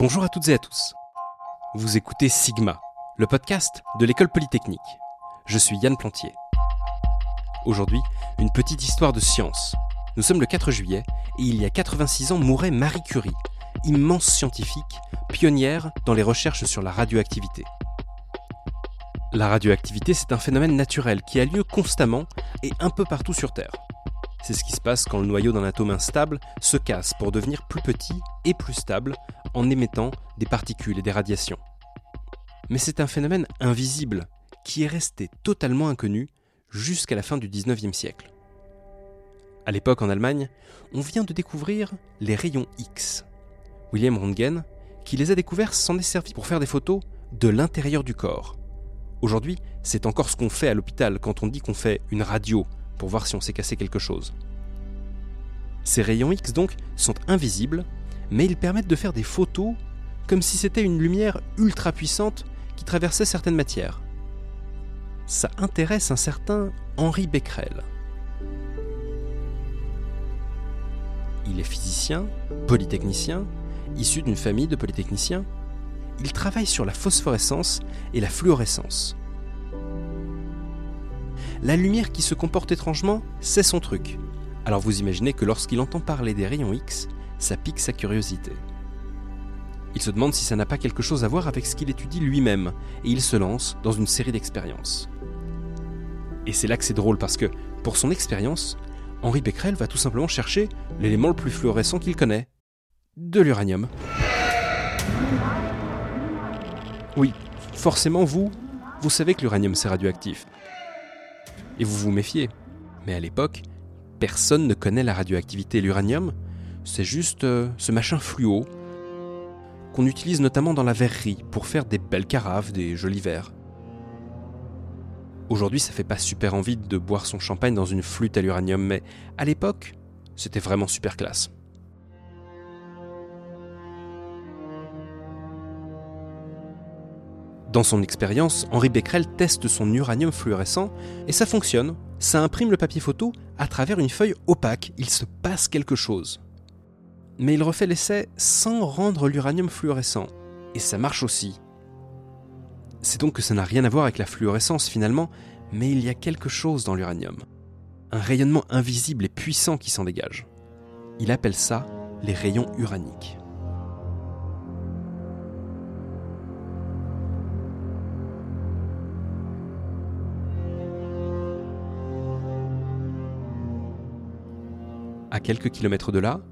Bonjour à toutes et à tous. Vous écoutez Sigma, le podcast de l'école polytechnique. Je suis Yann Plantier. Aujourd'hui, une petite histoire de science. Nous sommes le 4 juillet et il y a 86 ans mourait Marie Curie, immense scientifique, pionnière dans les recherches sur la radioactivité. La radioactivité, c'est un phénomène naturel qui a lieu constamment et un peu partout sur Terre. C'est ce qui se passe quand le noyau d'un atome instable se casse pour devenir plus petit et plus stable en émettant des particules et des radiations. Mais c'est un phénomène invisible qui est resté totalement inconnu jusqu'à la fin du 19e siècle. À l'époque en Allemagne, on vient de découvrir les rayons X. William Röntgen, qui les a découverts, s'en est servi pour faire des photos de l'intérieur du corps. Aujourd'hui, c'est encore ce qu'on fait à l'hôpital quand on dit qu'on fait une radio pour voir si on s'est cassé quelque chose. Ces rayons X donc sont invisibles, mais ils permettent de faire des photos comme si c'était une lumière ultra puissante qui traversait certaines matières. Ça intéresse un certain Henri Becquerel. Il est physicien, polytechnicien, issu d'une famille de polytechniciens. Il travaille sur la phosphorescence et la fluorescence. La lumière qui se comporte étrangement, c'est son truc. Alors vous imaginez que lorsqu'il entend parler des rayons X, ça pique sa curiosité. Il se demande si ça n'a pas quelque chose à voir avec ce qu'il étudie lui-même, et il se lance dans une série d'expériences. Et c'est là que c'est drôle parce que, pour son expérience, Henri Becquerel va tout simplement chercher l'élément le plus fluorescent qu'il connaît, de l'uranium. Oui, forcément vous, vous savez que l'uranium c'est radioactif et vous vous méfiez. Mais à l'époque, personne ne connaît la radioactivité. L'uranium, c'est juste euh, ce machin fluo qu'on utilise notamment dans la verrerie pour faire des belles carafes, des jolis verres. Aujourd'hui, ça fait pas super envie de boire son champagne dans une flûte à l'uranium, mais à l'époque, c'était vraiment super classe. Dans son expérience, Henri Becquerel teste son uranium fluorescent et ça fonctionne. Ça imprime le papier photo à travers une feuille opaque. Il se passe quelque chose. Mais il refait l'essai sans rendre l'uranium fluorescent. Et ça marche aussi. C'est donc que ça n'a rien à voir avec la fluorescence finalement, mais il y a quelque chose dans l'uranium. Un rayonnement invisible et puissant qui s'en dégage. Il appelle ça les rayons uraniques. À quelques kilomètres de là,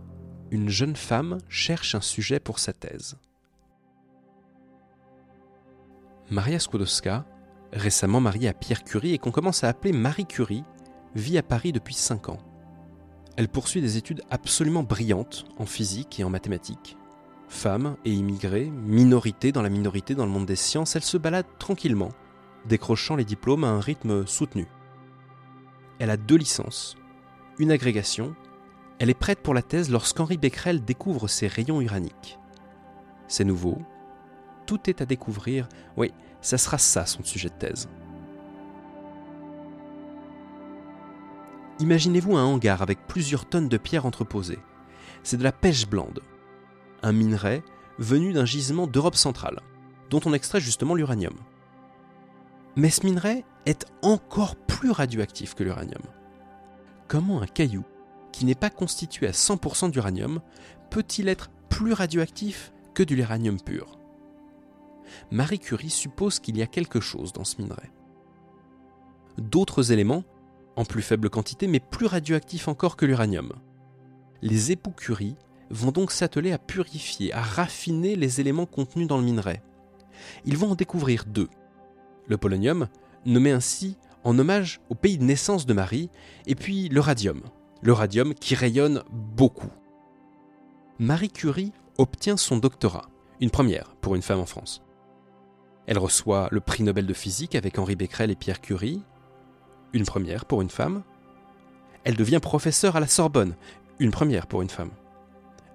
une jeune femme cherche un sujet pour sa thèse. Maria Skłodowska, récemment mariée à Pierre Curie et qu'on commence à appeler Marie Curie, vit à Paris depuis 5 ans. Elle poursuit des études absolument brillantes en physique et en mathématiques. Femme et immigrée, minorité dans la minorité dans le monde des sciences, elle se balade tranquillement, décrochant les diplômes à un rythme soutenu. Elle a deux licences, une agrégation elle est prête pour la thèse lorsqu'Henri Becquerel découvre ses rayons uraniques. C'est nouveau, tout est à découvrir, oui, ça sera ça son sujet de thèse. Imaginez-vous un hangar avec plusieurs tonnes de pierres entreposées. C'est de la pêche blande, un minerai venu d'un gisement d'Europe centrale, dont on extrait justement l'uranium. Mais ce minerai est encore plus radioactif que l'uranium. Comment un caillou qui n'est pas constitué à 100% d'uranium, peut-il être plus radioactif que de l'uranium pur? Marie Curie suppose qu'il y a quelque chose dans ce minerai. D'autres éléments, en plus faible quantité mais plus radioactifs encore que l'uranium. Les époux Curie vont donc s'atteler à purifier, à raffiner les éléments contenus dans le minerai. Ils vont en découvrir deux. Le polonium, nommé ainsi en hommage au pays de naissance de Marie, et puis le radium, le radium qui rayonne beaucoup. Marie Curie obtient son doctorat, une première pour une femme en France. Elle reçoit le prix Nobel de physique avec Henri Becquerel et Pierre Curie, une première pour une femme. Elle devient professeure à la Sorbonne, une première pour une femme.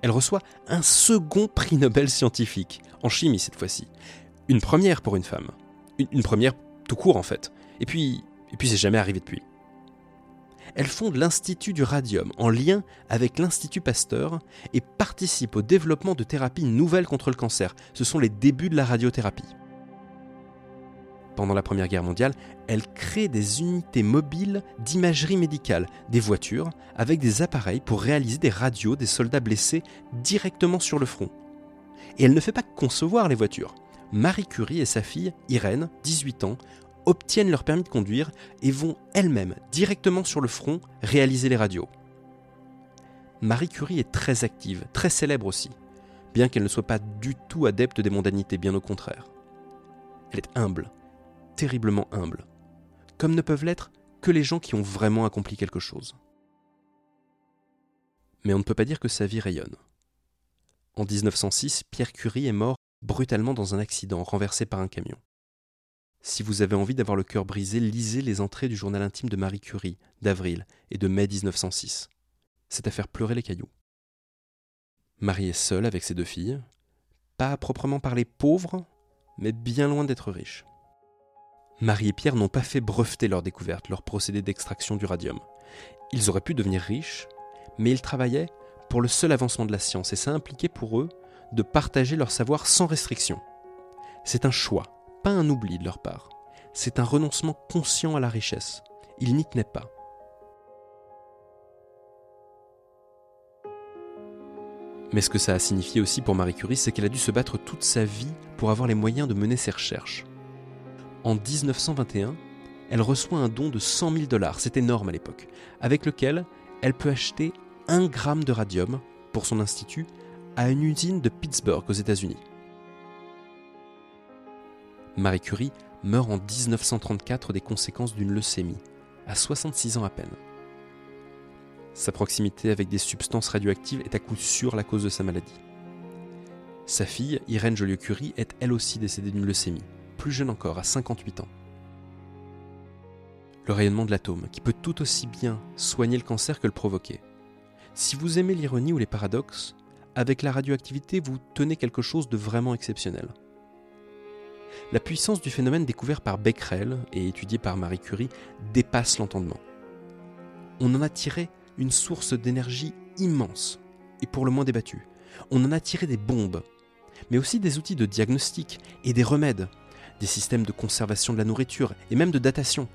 Elle reçoit un second prix Nobel scientifique, en chimie cette fois-ci, une première pour une femme. Une, première tout court en fait. Et puis, et puis c'est jamais arrivé depuis. Elle fonde l'Institut du Radium en lien avec l'Institut Pasteur et participe au développement de thérapies nouvelles contre le cancer. Ce sont les débuts de la radiothérapie. Pendant la Première Guerre mondiale, elle crée des unités mobiles d'imagerie médicale, des voitures, avec des appareils pour réaliser des radios des soldats blessés directement sur le front. Et elle ne fait pas concevoir les voitures. Marie Curie et sa fille, Irène, 18 ans, obtiennent leur permis de conduire et vont elles-mêmes directement sur le front réaliser les radios. Marie Curie est très active, très célèbre aussi, bien qu'elle ne soit pas du tout adepte des mondanités, bien au contraire. Elle est humble, terriblement humble, comme ne peuvent l'être que les gens qui ont vraiment accompli quelque chose. Mais on ne peut pas dire que sa vie rayonne. En 1906, Pierre Curie est mort brutalement dans un accident renversé par un camion. Si vous avez envie d'avoir le cœur brisé, lisez les entrées du journal intime de Marie Curie, d'avril et de mai 1906. C'est à faire pleurer les cailloux. Marie est seule avec ses deux filles, pas à proprement parler pauvre, mais bien loin d'être riche. Marie et Pierre n'ont pas fait breveter leur découverte, leur procédé d'extraction du radium. Ils auraient pu devenir riches, mais ils travaillaient pour le seul avancement de la science et ça impliquait pour eux de partager leur savoir sans restriction. C'est un choix, pas un oubli de leur part. C'est un renoncement conscient à la richesse. Ils n'y tenaient pas. Mais ce que ça a signifié aussi pour Marie Curie, c'est qu'elle a dû se battre toute sa vie pour avoir les moyens de mener ses recherches. En 1921, elle reçoit un don de 100 000 dollars, c'est énorme à l'époque, avec lequel elle peut acheter un gramme de radium pour son institut à une usine de Pittsburgh aux États-Unis. Marie Curie meurt en 1934 des conséquences d'une leucémie, à 66 ans à peine. Sa proximité avec des substances radioactives est à coup sûr la cause de sa maladie. Sa fille, Irène Joliot-Curie, est elle aussi décédée d'une leucémie, plus jeune encore, à 58 ans. Le rayonnement de l'atome, qui peut tout aussi bien soigner le cancer que le provoquer. Si vous aimez l'ironie ou les paradoxes, avec la radioactivité, vous tenez quelque chose de vraiment exceptionnel. La puissance du phénomène découvert par Becquerel et étudié par Marie Curie dépasse l'entendement. On en a tiré une source d'énergie immense et pour le moins débattue. On en a tiré des bombes, mais aussi des outils de diagnostic et des remèdes, des systèmes de conservation de la nourriture et même de datation.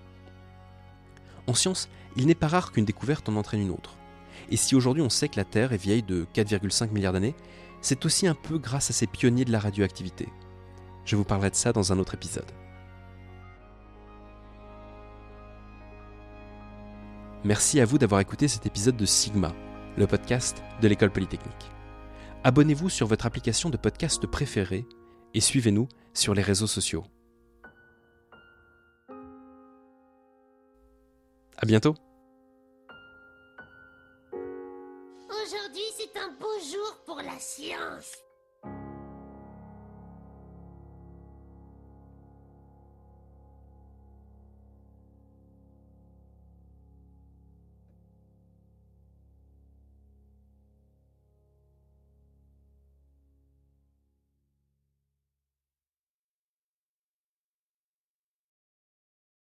En science, il n'est pas rare qu'une découverte en entraîne une autre. Et si aujourd'hui on sait que la Terre est vieille de 4,5 milliards d'années, c'est aussi un peu grâce à ces pionniers de la radioactivité. Je vous parlerai de ça dans un autre épisode. Merci à vous d'avoir écouté cet épisode de Sigma, le podcast de l'école polytechnique. Abonnez-vous sur votre application de podcast préférée et suivez-nous sur les réseaux sociaux. À bientôt! Aujourd'hui, c'est un beau jour pour la science.